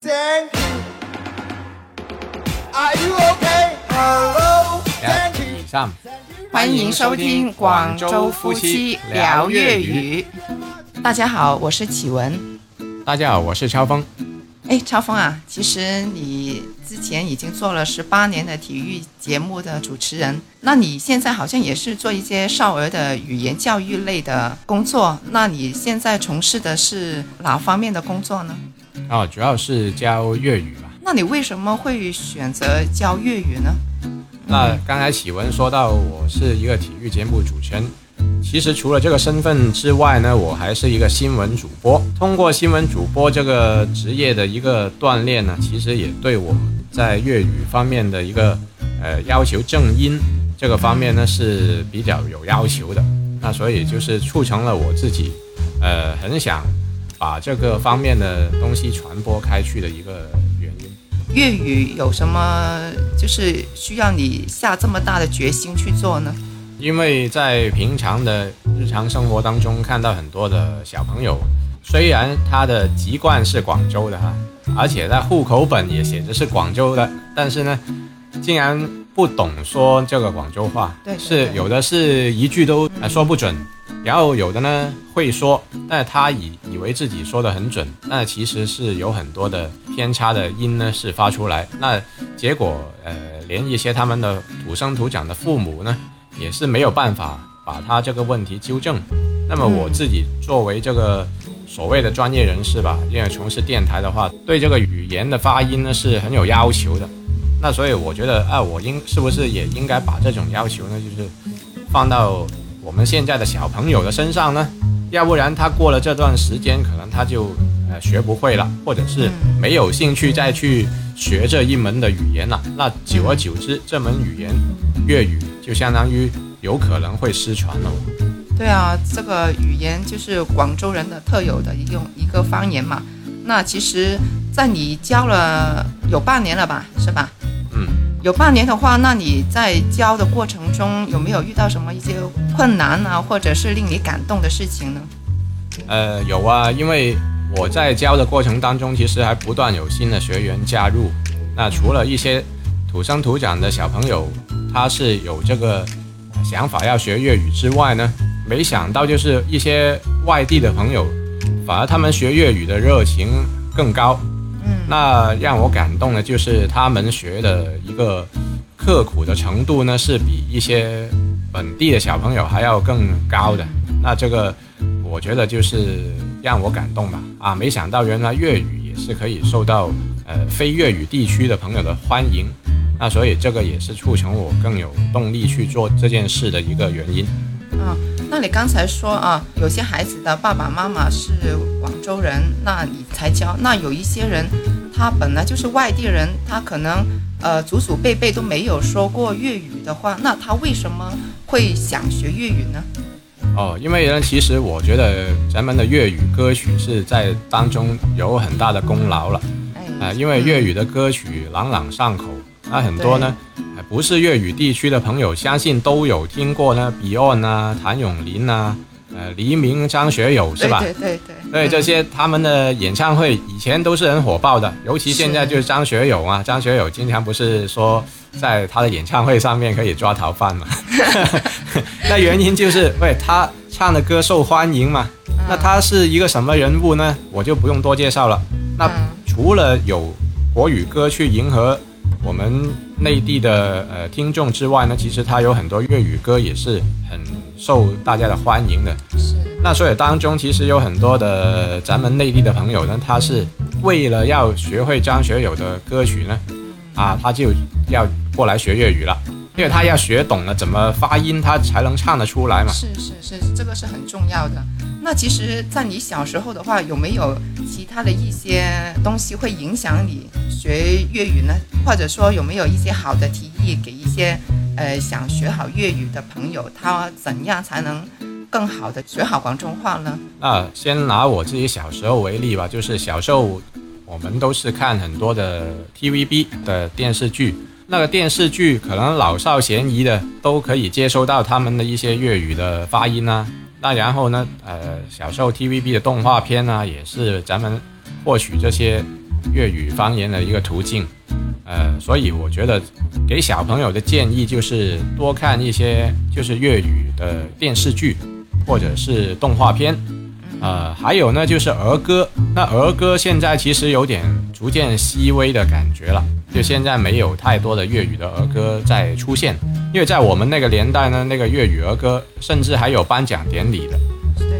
Thank you. Are you okay? Hello. Thank you. 欢迎收听广州夫妻聊粤语。大家好，我是启文。大家好，我是超峰。哎，超峰啊，其实你之前已经做了十八年的体育节目的主持人，那你现在好像也是做一些少儿的语言教育类的工作。那你现在从事的是哪方面的工作呢？哦，主要是教粤语吧。那你为什么会选择教粤语呢？那刚才启文说到我是一个体育节目主持人，其实除了这个身份之外呢，我还是一个新闻主播。通过新闻主播这个职业的一个锻炼呢，其实也对我在粤语方面的一个呃要求正音这个方面呢是比较有要求的。那所以就是促成了我自己呃很想把这个方面的东西传播开去的一个原因。粤语有什么就是需要你下这么大的决心去做呢？因为在平常的日常生活当中，看到很多的小朋友，虽然他的籍贯是广州的哈，而且在户口本也写着是广州的，但是呢，竟然不懂说这个广州话，对对对是有的是一句都呃说不准，然后有的呢会说，但是他以以为自己说的很准，那其实是有很多的偏差的音呢是发出来，那结果呃连一些他们的土生土长的父母呢。也是没有办法把他这个问题纠正。那么我自己作为这个所谓的专业人士吧，因为从事电台的话，对这个语言的发音呢是很有要求的。那所以我觉得啊，我应是不是也应该把这种要求呢，就是放到我们现在的小朋友的身上呢？要不然他过了这段时间，可能他就呃学不会了，或者是没有兴趣再去学这一门的语言了。那久而久之，这门语言粤语就相当于有可能会失传了。对啊，这个语言就是广州人的特有的一种一个方言嘛。那其实，在你教了有半年了吧，是吧？有半年的话，那你在教的过程中有没有遇到什么一些困难啊，或者是令你感动的事情呢？呃，有啊，因为我在教的过程当中，其实还不断有新的学员加入。那除了一些土生土长的小朋友，他是有这个想法要学粤语之外呢，没想到就是一些外地的朋友，反而他们学粤语的热情更高。嗯，那让我感动的就是他们学的一个刻苦的程度呢，是比一些本地的小朋友还要更高的。那这个我觉得就是让我感动吧。啊，没想到原来粤语也是可以受到呃非粤语地区的朋友的欢迎。那所以这个也是促成我更有动力去做这件事的一个原因。啊，那你刚才说啊，有些孩子的爸爸妈妈是广州人，那你才教；那有一些人，他本来就是外地人，他可能呃祖祖辈辈都没有说过粤语的话，那他为什么会想学粤语呢？哦，因为呢，其实我觉得咱们的粤语歌曲是在当中有很大的功劳了。哎，啊，因为粤语的歌曲朗朗上口，那很多呢，呃不是粤语地区的朋友，相信都有听过呢，Beyond 啊，谭咏麟啊，呃，黎明、张学友是吧？对对对对，对这些他们的演唱会以前都是很火爆的，尤其现在就是张学友啊，张学友经常不是说在他的演唱会上面可以抓逃犯嘛？那原因就是喂他唱的歌受欢迎嘛。那他是一个什么人物呢？我就不用多介绍了。那嗯除了有国语歌去迎合我们内地的呃听众之外呢，其实他有很多粤语歌也是很受大家的欢迎的。是那所以当中其实有很多的咱们内地的朋友呢，他是为了要学会张学友的歌曲呢，啊，他就要过来学粤语了，因为他要学懂了怎么发音，他才能唱得出来嘛。是是是，这个是很重要的。那其实，在你小时候的话，有没有其他的一些东西会影响你学粤语呢？或者说，有没有一些好的提议给一些呃想学好粤语的朋友，他怎样才能更好的学好广东话呢？那先拿我自己小时候为例吧，就是小时候我们都是看很多的 TVB 的电视剧，那个电视剧可能老少咸宜的都可以接收到他们的一些粤语的发音啊。那然后呢，呃，小时候 TVB 的动画片啊，也是咱们获取这些粤语方言的一个途径。呃，所以我觉得给小朋友的建议就是多看一些就是粤语的电视剧，或者是动画片。呃，还有呢，就是儿歌。那儿歌现在其实有点逐渐稀微的感觉了，就现在没有太多的粤语的儿歌在出现，因为在我们那个年代呢，那个粤语儿歌甚至还有颁奖典礼的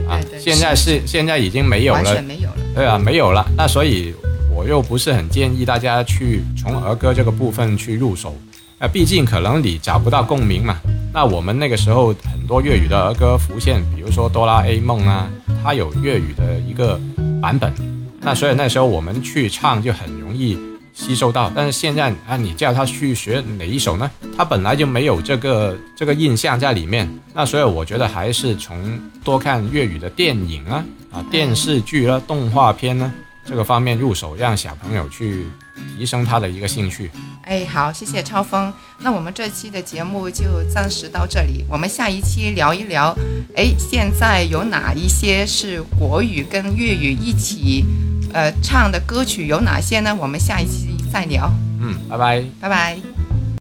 啊现在是现在已经没有了完全，没有了。对啊，没有了。那所以我又不是很建议大家去从儿歌这个部分去入手，啊，毕竟可能你找不到共鸣嘛。那我们那个时候很多粤语的儿歌浮现，比如说哆啦 A 梦啊，它有粤语的一个版本，那所以那时候我们去唱就很容易吸收到。但是现在啊，你叫他去学哪一首呢？他本来就没有这个这个印象在里面。那所以我觉得还是从多看粤语的电影啊、啊电视剧啊、动画片呢这个方面入手，让小朋友去提升他的一个兴趣。哎，好，谢谢超峰。那我们这期的节目就暂时到这里，我们下一期聊一聊，哎，现在有哪一些是国语跟粤语一起，呃，唱的歌曲有哪些呢？我们下一期再聊，嗯，拜拜。拜拜。